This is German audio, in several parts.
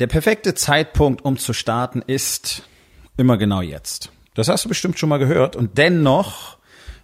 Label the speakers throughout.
Speaker 1: Der perfekte Zeitpunkt, um zu starten, ist immer genau jetzt. Das hast du bestimmt schon mal gehört. Und dennoch,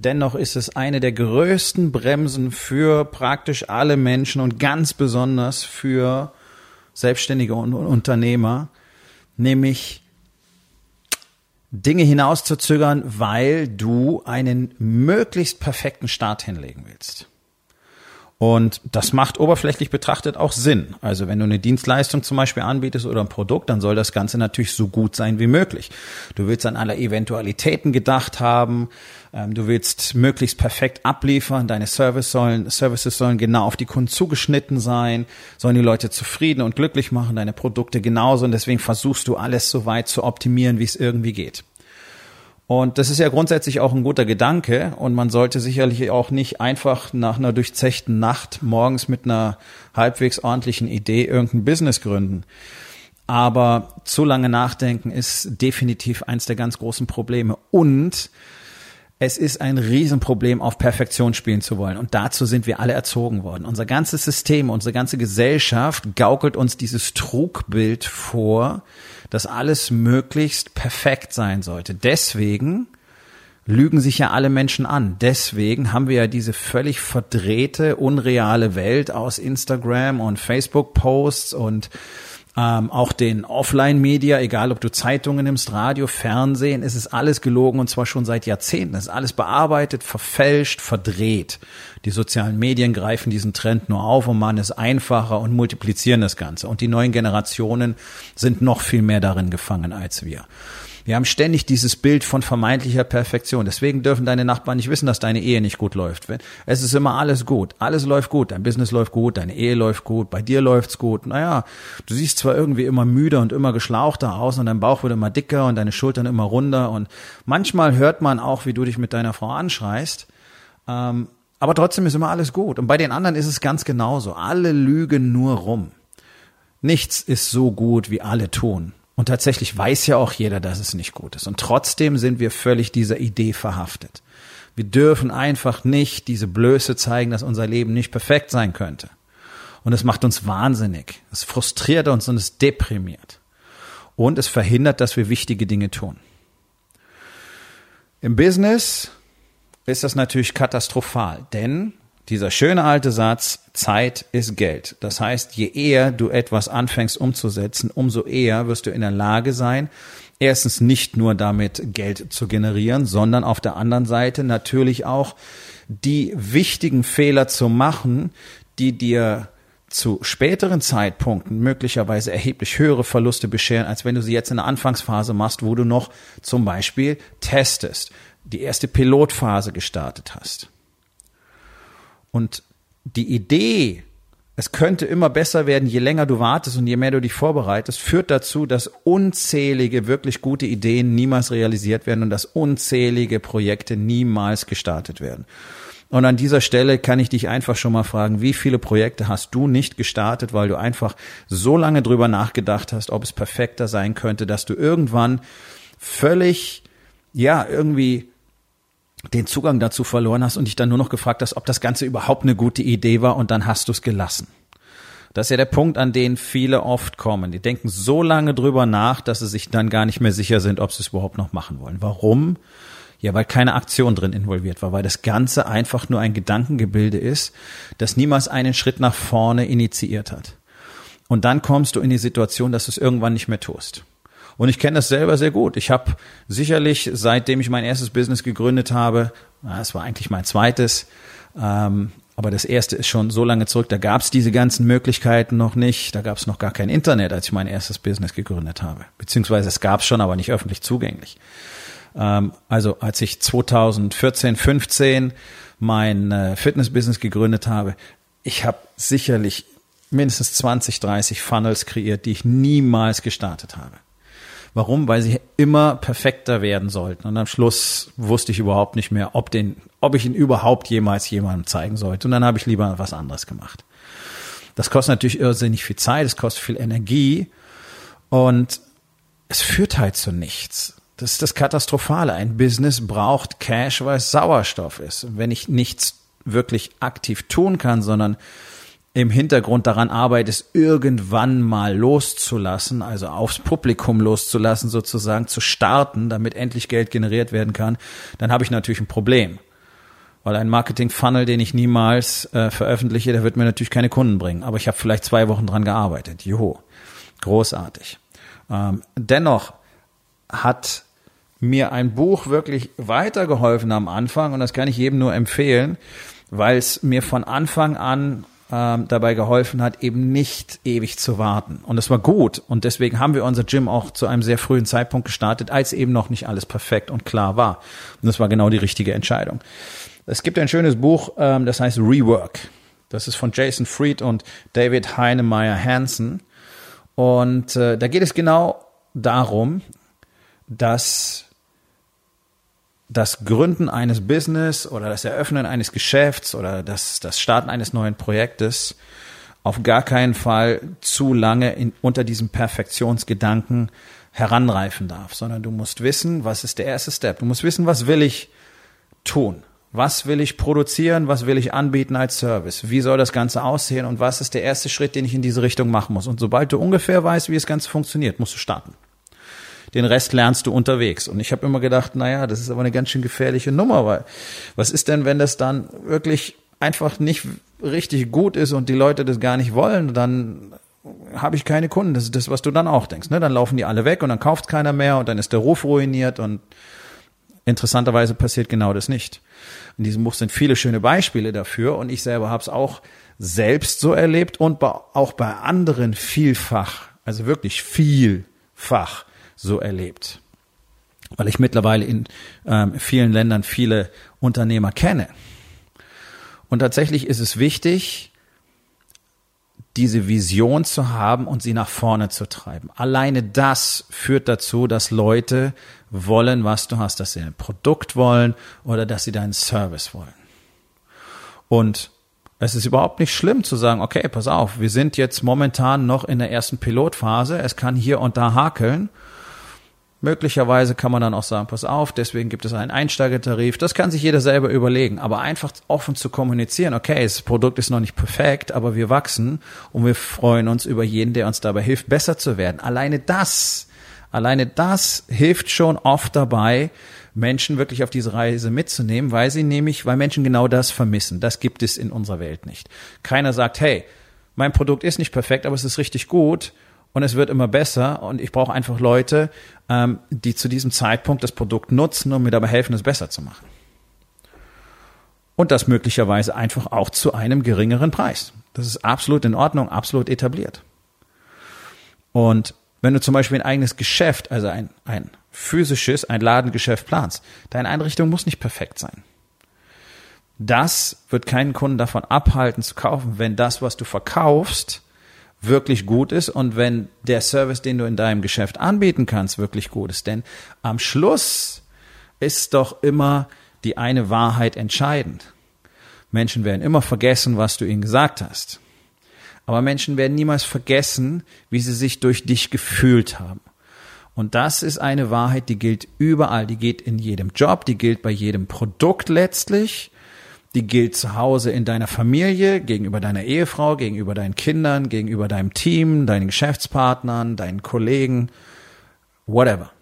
Speaker 1: dennoch ist es eine der größten Bremsen für praktisch alle Menschen und ganz besonders für Selbstständige und Unternehmer, nämlich Dinge hinauszuzögern, weil du einen möglichst perfekten Start hinlegen willst. Und das macht oberflächlich betrachtet auch Sinn. Also wenn du eine Dienstleistung zum Beispiel anbietest oder ein Produkt, dann soll das Ganze natürlich so gut sein wie möglich. Du willst an alle Eventualitäten gedacht haben. Ähm, du willst möglichst perfekt abliefern. Deine Service sollen, Services sollen genau auf die Kunden zugeschnitten sein, sollen die Leute zufrieden und glücklich machen, deine Produkte genauso. Und deswegen versuchst du alles so weit zu optimieren, wie es irgendwie geht. Und das ist ja grundsätzlich auch ein guter Gedanke und man sollte sicherlich auch nicht einfach nach einer durchzechten Nacht morgens mit einer halbwegs ordentlichen Idee irgendein Business gründen. Aber zu lange nachdenken ist definitiv eins der ganz großen Probleme und es ist ein Riesenproblem, auf Perfektion spielen zu wollen. Und dazu sind wir alle erzogen worden. Unser ganzes System, unsere ganze Gesellschaft gaukelt uns dieses Trugbild vor, dass alles möglichst perfekt sein sollte. Deswegen lügen sich ja alle Menschen an. Deswegen haben wir ja diese völlig verdrehte, unreale Welt aus Instagram und Facebook-Posts und ähm, auch den Offline-Media, egal ob du Zeitungen nimmst, Radio, Fernsehen, es ist alles gelogen und zwar schon seit Jahrzehnten. Es ist alles bearbeitet, verfälscht, verdreht. Die sozialen Medien greifen diesen Trend nur auf und machen es einfacher und multiplizieren das Ganze. Und die neuen Generationen sind noch viel mehr darin gefangen als wir. Wir haben ständig dieses Bild von vermeintlicher Perfektion. Deswegen dürfen deine Nachbarn nicht wissen, dass deine Ehe nicht gut läuft. Es ist immer alles gut. Alles läuft gut. Dein Business läuft gut. Deine Ehe läuft gut. Bei dir läuft's gut. Naja, du siehst zwar irgendwie immer müder und immer geschlauchter aus und dein Bauch wird immer dicker und deine Schultern immer runder und manchmal hört man auch, wie du dich mit deiner Frau anschreist. Ähm, aber trotzdem ist immer alles gut. Und bei den anderen ist es ganz genauso. Alle lügen nur rum. Nichts ist so gut, wie alle tun. Und tatsächlich weiß ja auch jeder, dass es nicht gut ist. Und trotzdem sind wir völlig dieser Idee verhaftet. Wir dürfen einfach nicht diese Blöße zeigen, dass unser Leben nicht perfekt sein könnte. Und es macht uns wahnsinnig. Es frustriert uns und es deprimiert. Und es verhindert, dass wir wichtige Dinge tun. Im Business ist das natürlich katastrophal, denn dieser schöne alte Satz, Zeit ist Geld. Das heißt, je eher du etwas anfängst umzusetzen, umso eher wirst du in der Lage sein, erstens nicht nur damit Geld zu generieren, sondern auf der anderen Seite natürlich auch die wichtigen Fehler zu machen, die dir zu späteren Zeitpunkten möglicherweise erheblich höhere Verluste bescheren, als wenn du sie jetzt in der Anfangsphase machst, wo du noch zum Beispiel testest, die erste Pilotphase gestartet hast. Und die Idee, es könnte immer besser werden, je länger du wartest und je mehr du dich vorbereitest, führt dazu, dass unzählige wirklich gute Ideen niemals realisiert werden und dass unzählige Projekte niemals gestartet werden. Und an dieser Stelle kann ich dich einfach schon mal fragen, wie viele Projekte hast du nicht gestartet, weil du einfach so lange drüber nachgedacht hast, ob es perfekter sein könnte, dass du irgendwann völlig, ja, irgendwie den Zugang dazu verloren hast und dich dann nur noch gefragt hast, ob das Ganze überhaupt eine gute Idee war und dann hast du es gelassen. Das ist ja der Punkt, an den viele oft kommen. Die denken so lange drüber nach, dass sie sich dann gar nicht mehr sicher sind, ob sie es überhaupt noch machen wollen. Warum? Ja, weil keine Aktion drin involviert war, weil das Ganze einfach nur ein Gedankengebilde ist, das niemals einen Schritt nach vorne initiiert hat. Und dann kommst du in die Situation, dass du es irgendwann nicht mehr tust. Und ich kenne das selber sehr gut. Ich habe sicherlich, seitdem ich mein erstes Business gegründet habe, es war eigentlich mein zweites, ähm, aber das erste ist schon so lange zurück, da gab es diese ganzen Möglichkeiten noch nicht. Da gab es noch gar kein Internet, als ich mein erstes Business gegründet habe. Beziehungsweise es gab es schon, aber nicht öffentlich zugänglich. Ähm, also als ich 2014, 15 mein äh, Fitness-Business gegründet habe, ich habe sicherlich mindestens 20, 30 Funnels kreiert, die ich niemals gestartet habe. Warum? Weil sie immer perfekter werden sollten. Und am Schluss wusste ich überhaupt nicht mehr, ob den, ob ich ihn überhaupt jemals jemandem zeigen sollte. Und dann habe ich lieber was anderes gemacht. Das kostet natürlich irrsinnig viel Zeit, es kostet viel Energie und es führt halt zu nichts. Das ist das Katastrophale. Ein Business braucht Cash, weil es Sauerstoff ist. Und wenn ich nichts wirklich aktiv tun kann, sondern im Hintergrund daran arbeite, es irgendwann mal loszulassen, also aufs Publikum loszulassen, sozusagen zu starten, damit endlich Geld generiert werden kann, dann habe ich natürlich ein Problem. Weil ein Marketing-Funnel, den ich niemals äh, veröffentliche, der wird mir natürlich keine Kunden bringen. Aber ich habe vielleicht zwei Wochen dran gearbeitet. Juhu. Großartig. Ähm, dennoch hat mir ein Buch wirklich weitergeholfen am Anfang und das kann ich jedem nur empfehlen, weil es mir von Anfang an ähm, dabei geholfen hat, eben nicht ewig zu warten. Und das war gut. Und deswegen haben wir unser Gym auch zu einem sehr frühen Zeitpunkt gestartet, als eben noch nicht alles perfekt und klar war. Und das war genau die richtige Entscheidung. Es gibt ein schönes Buch, ähm, das heißt Rework. Das ist von Jason Fried und David Heinemeier Hansen. Und äh, da geht es genau darum, dass das Gründen eines Business oder das Eröffnen eines Geschäfts oder das, das Starten eines neuen Projektes auf gar keinen Fall zu lange in, unter diesem Perfektionsgedanken heranreifen darf, sondern du musst wissen, was ist der erste Step. Du musst wissen, was will ich tun? Was will ich produzieren? Was will ich anbieten als Service? Wie soll das Ganze aussehen? Und was ist der erste Schritt, den ich in diese Richtung machen muss? Und sobald du ungefähr weißt, wie das Ganze funktioniert, musst du starten. Den Rest lernst du unterwegs. Und ich habe immer gedacht, naja, das ist aber eine ganz schön gefährliche Nummer, weil was ist denn, wenn das dann wirklich einfach nicht richtig gut ist und die Leute das gar nicht wollen, dann habe ich keine Kunden. Das ist das, was du dann auch denkst. Ne? Dann laufen die alle weg und dann kauft keiner mehr und dann ist der Ruf ruiniert und interessanterweise passiert genau das nicht. In diesem Buch sind viele schöne Beispiele dafür und ich selber habe es auch selbst so erlebt und auch bei anderen vielfach, also wirklich vielfach so erlebt. Weil ich mittlerweile in ähm, vielen Ländern viele Unternehmer kenne. Und tatsächlich ist es wichtig, diese Vision zu haben und sie nach vorne zu treiben. Alleine das führt dazu, dass Leute wollen, was du hast, dass sie ein Produkt wollen oder dass sie deinen Service wollen. Und es ist überhaupt nicht schlimm zu sagen, okay, pass auf, wir sind jetzt momentan noch in der ersten Pilotphase, es kann hier und da hakeln Möglicherweise kann man dann auch sagen, pass auf, deswegen gibt es einen Einsteigertarif. Das kann sich jeder selber überlegen. Aber einfach offen zu kommunizieren, okay, das Produkt ist noch nicht perfekt, aber wir wachsen und wir freuen uns über jeden, der uns dabei hilft, besser zu werden. Alleine das, alleine das hilft schon oft dabei, Menschen wirklich auf diese Reise mitzunehmen, weil sie nämlich, weil Menschen genau das vermissen. Das gibt es in unserer Welt nicht. Keiner sagt, hey, mein Produkt ist nicht perfekt, aber es ist richtig gut und es wird immer besser und ich brauche einfach Leute, ähm, die zu diesem Zeitpunkt das Produkt nutzen und mir dabei helfen, es besser zu machen. Und das möglicherweise einfach auch zu einem geringeren Preis. Das ist absolut in Ordnung, absolut etabliert. Und wenn du zum Beispiel ein eigenes Geschäft, also ein, ein physisches, ein Ladengeschäft planst, deine Einrichtung muss nicht perfekt sein. Das wird keinen Kunden davon abhalten zu kaufen, wenn das, was du verkaufst, wirklich gut ist und wenn der Service, den du in deinem Geschäft anbieten kannst, wirklich gut ist. Denn am Schluss ist doch immer die eine Wahrheit entscheidend. Menschen werden immer vergessen, was du ihnen gesagt hast. Aber Menschen werden niemals vergessen, wie sie sich durch dich gefühlt haben. Und das ist eine Wahrheit, die gilt überall, die geht in jedem Job, die gilt bei jedem Produkt letztlich die gilt zu Hause in deiner Familie, gegenüber deiner Ehefrau, gegenüber deinen Kindern, gegenüber deinem Team, deinen Geschäftspartnern, deinen Kollegen, whatever.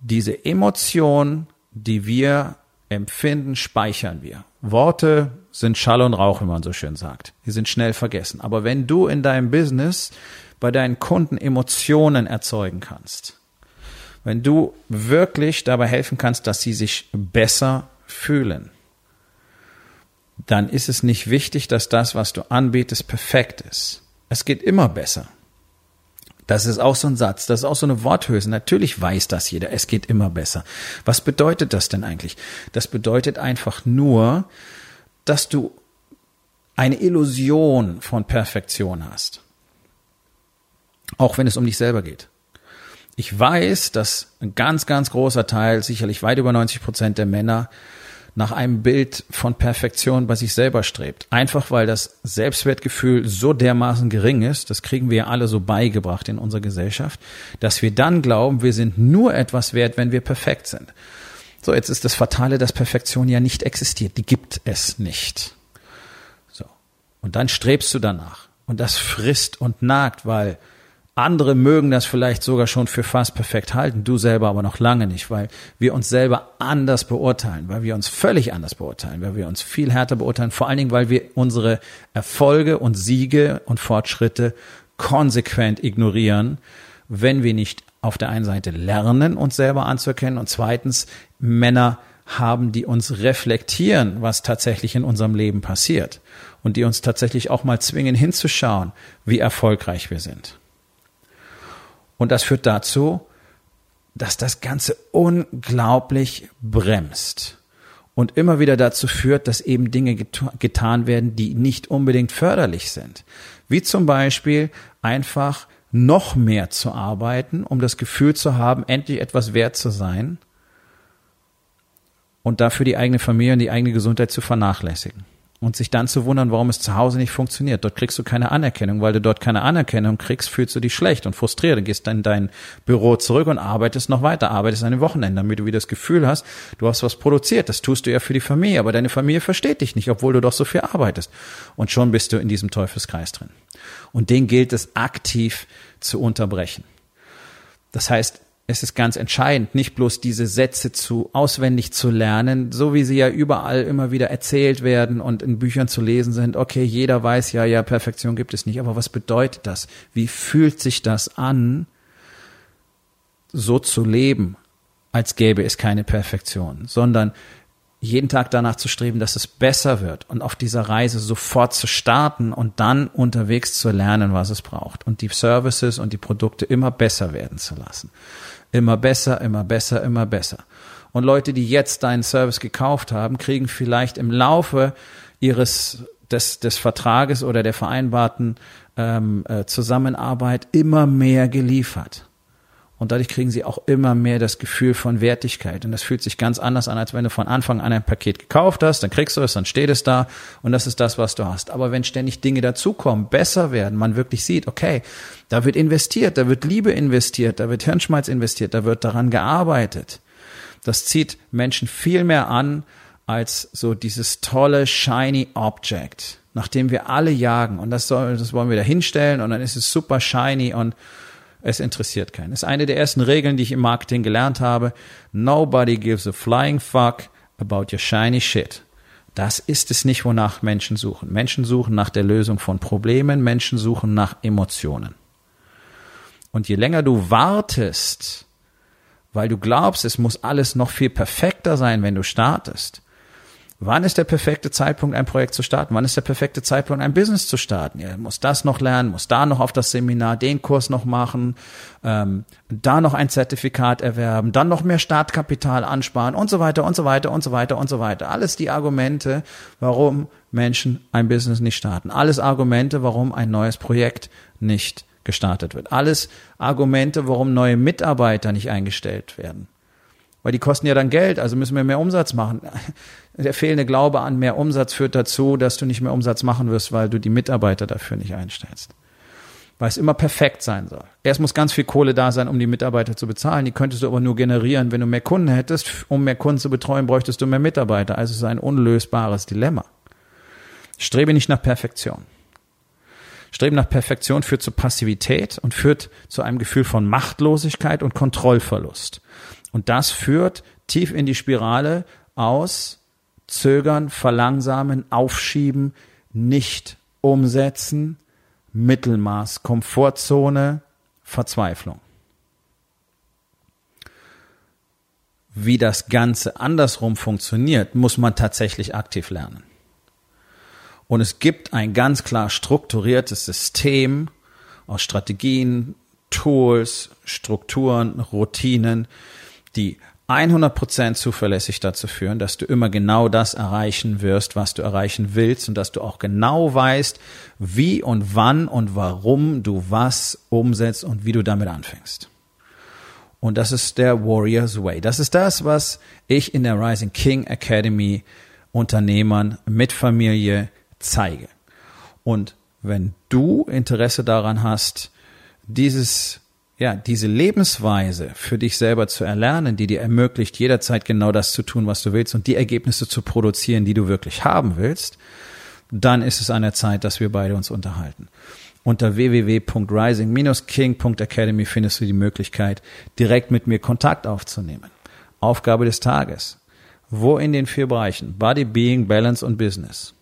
Speaker 1: Diese Emotion, die wir empfinden, speichern wir. Worte sind Schall und Rauch, wie man so schön sagt. Die sind schnell vergessen. Aber wenn du in deinem Business bei deinen Kunden Emotionen erzeugen kannst, wenn du wirklich dabei helfen kannst, dass sie sich besser fühlen, dann ist es nicht wichtig, dass das, was du anbietest, perfekt ist. Es geht immer besser. Das ist auch so ein Satz, das ist auch so eine Worthülse. Natürlich weiß das jeder, es geht immer besser. Was bedeutet das denn eigentlich? Das bedeutet einfach nur, dass du eine Illusion von Perfektion hast. Auch wenn es um dich selber geht. Ich weiß, dass ein ganz, ganz großer Teil, sicherlich weit über 90 Prozent der Männer, nach einem Bild von Perfektion bei sich selber strebt. Einfach weil das Selbstwertgefühl so dermaßen gering ist, das kriegen wir ja alle so beigebracht in unserer Gesellschaft, dass wir dann glauben, wir sind nur etwas wert, wenn wir perfekt sind. So, jetzt ist das Fatale, dass Perfektion ja nicht existiert. Die gibt es nicht. So. Und dann strebst du danach. Und das frisst und nagt, weil andere mögen das vielleicht sogar schon für fast perfekt halten, du selber aber noch lange nicht, weil wir uns selber anders beurteilen, weil wir uns völlig anders beurteilen, weil wir uns viel härter beurteilen, vor allen Dingen, weil wir unsere Erfolge und Siege und Fortschritte konsequent ignorieren, wenn wir nicht auf der einen Seite lernen, uns selber anzuerkennen und zweitens Männer haben, die uns reflektieren, was tatsächlich in unserem Leben passiert und die uns tatsächlich auch mal zwingen hinzuschauen, wie erfolgreich wir sind. Und das führt dazu, dass das Ganze unglaublich bremst und immer wieder dazu führt, dass eben Dinge getan werden, die nicht unbedingt förderlich sind. Wie zum Beispiel einfach noch mehr zu arbeiten, um das Gefühl zu haben, endlich etwas wert zu sein und dafür die eigene Familie und die eigene Gesundheit zu vernachlässigen und sich dann zu wundern, warum es zu Hause nicht funktioniert. Dort kriegst du keine Anerkennung, weil du dort keine Anerkennung kriegst, fühlst du dich schlecht und frustriert. Du gehst dann in dein Büro zurück und arbeitest noch weiter, arbeitest an den Wochenenden, damit du wieder das Gefühl hast, du hast was produziert. Das tust du ja für die Familie, aber deine Familie versteht dich nicht, obwohl du doch so viel arbeitest. Und schon bist du in diesem Teufelskreis drin. Und den gilt es aktiv zu unterbrechen. Das heißt, es ist ganz entscheidend, nicht bloß diese Sätze zu auswendig zu lernen, so wie sie ja überall immer wieder erzählt werden und in Büchern zu lesen sind. Okay, jeder weiß ja, ja, Perfektion gibt es nicht, aber was bedeutet das? Wie fühlt sich das an, so zu leben, als gäbe es keine Perfektion, sondern jeden Tag danach zu streben, dass es besser wird und auf dieser Reise sofort zu starten und dann unterwegs zu lernen, was es braucht und die Services und die Produkte immer besser werden zu lassen. Immer besser, immer besser, immer besser. Und Leute, die jetzt deinen Service gekauft haben, kriegen vielleicht im Laufe ihres des, des Vertrages oder der vereinbarten ähm, äh, Zusammenarbeit immer mehr geliefert. Und dadurch kriegen sie auch immer mehr das Gefühl von Wertigkeit. Und das fühlt sich ganz anders an, als wenn du von Anfang an ein Paket gekauft hast, dann kriegst du es, dann steht es da und das ist das, was du hast. Aber wenn ständig Dinge dazukommen, besser werden, man wirklich sieht, okay, da wird investiert, da wird Liebe investiert, da wird Hirnschmalz investiert, da wird daran gearbeitet. Das zieht Menschen viel mehr an als so dieses tolle, shiny Object, nach dem wir alle jagen. Und das, soll, das wollen wir da hinstellen und dann ist es super shiny und es interessiert keinen. Das ist eine der ersten Regeln, die ich im Marketing gelernt habe. Nobody gives a flying fuck about your shiny shit. Das ist es nicht, wonach Menschen suchen. Menschen suchen nach der Lösung von Problemen, Menschen suchen nach Emotionen. Und je länger du wartest, weil du glaubst, es muss alles noch viel perfekter sein, wenn du startest, Wann ist der perfekte Zeitpunkt, ein Projekt zu starten? Wann ist der perfekte Zeitpunkt, ein Business zu starten? Er muss das noch lernen, muss da noch auf das Seminar, den Kurs noch machen, ähm, da noch ein Zertifikat erwerben, dann noch mehr Startkapital ansparen und so weiter und so weiter und so weiter und so weiter. Alles die Argumente, warum Menschen ein Business nicht starten. Alles Argumente, warum ein neues Projekt nicht gestartet wird. Alles Argumente, warum neue Mitarbeiter nicht eingestellt werden weil die kosten ja dann Geld, also müssen wir mehr Umsatz machen. Der fehlende Glaube an mehr Umsatz führt dazu, dass du nicht mehr Umsatz machen wirst, weil du die Mitarbeiter dafür nicht einstellst. Weil es immer perfekt sein soll. Erst muss ganz viel Kohle da sein, um die Mitarbeiter zu bezahlen. Die könntest du aber nur generieren, wenn du mehr Kunden hättest. Um mehr Kunden zu betreuen, bräuchtest du mehr Mitarbeiter. Also es ist ein unlösbares Dilemma. Strebe nicht nach Perfektion. Streben nach Perfektion führt zu Passivität und führt zu einem Gefühl von Machtlosigkeit und Kontrollverlust. Und das führt tief in die Spirale aus Zögern, Verlangsamen, Aufschieben, nicht umsetzen, Mittelmaß, Komfortzone, Verzweiflung. Wie das Ganze andersrum funktioniert, muss man tatsächlich aktiv lernen. Und es gibt ein ganz klar strukturiertes System aus Strategien, Tools, Strukturen, Routinen, die 100% zuverlässig dazu führen, dass du immer genau das erreichen wirst, was du erreichen willst und dass du auch genau weißt, wie und wann und warum du was umsetzt und wie du damit anfängst. Und das ist der Warrior's Way. Das ist das, was ich in der Rising King Academy Unternehmern mit Familie zeige. Und wenn du Interesse daran hast, dieses ja, diese Lebensweise für dich selber zu erlernen, die dir ermöglicht, jederzeit genau das zu tun, was du willst und die Ergebnisse zu produzieren, die du wirklich haben willst, dann ist es an der Zeit, dass wir beide uns unterhalten. Unter www.rising-king.academy findest du die Möglichkeit, direkt mit mir Kontakt aufzunehmen. Aufgabe des Tages. Wo in den vier Bereichen Body, Being, Balance und Business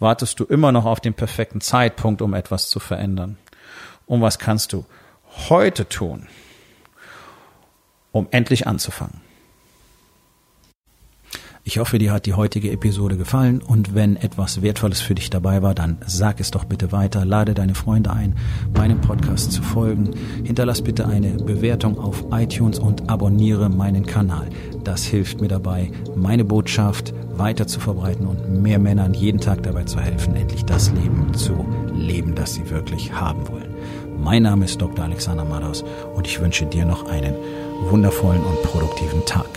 Speaker 1: wartest du immer noch auf den perfekten Zeitpunkt, um etwas zu verändern? Und was kannst du heute tun, um endlich anzufangen? Ich hoffe, dir hat die heutige Episode gefallen und wenn etwas Wertvolles für dich dabei war, dann sag es doch bitte weiter, lade deine Freunde ein, meinem Podcast zu folgen, hinterlass bitte eine Bewertung auf iTunes und abonniere meinen Kanal. Das hilft mir dabei, meine Botschaft weiter zu verbreiten und mehr Männern jeden Tag dabei zu helfen, endlich das Leben zu leben, das sie wirklich haben wollen. Mein Name ist Dr. Alexander Madaus und ich wünsche dir noch einen wundervollen und produktiven Tag.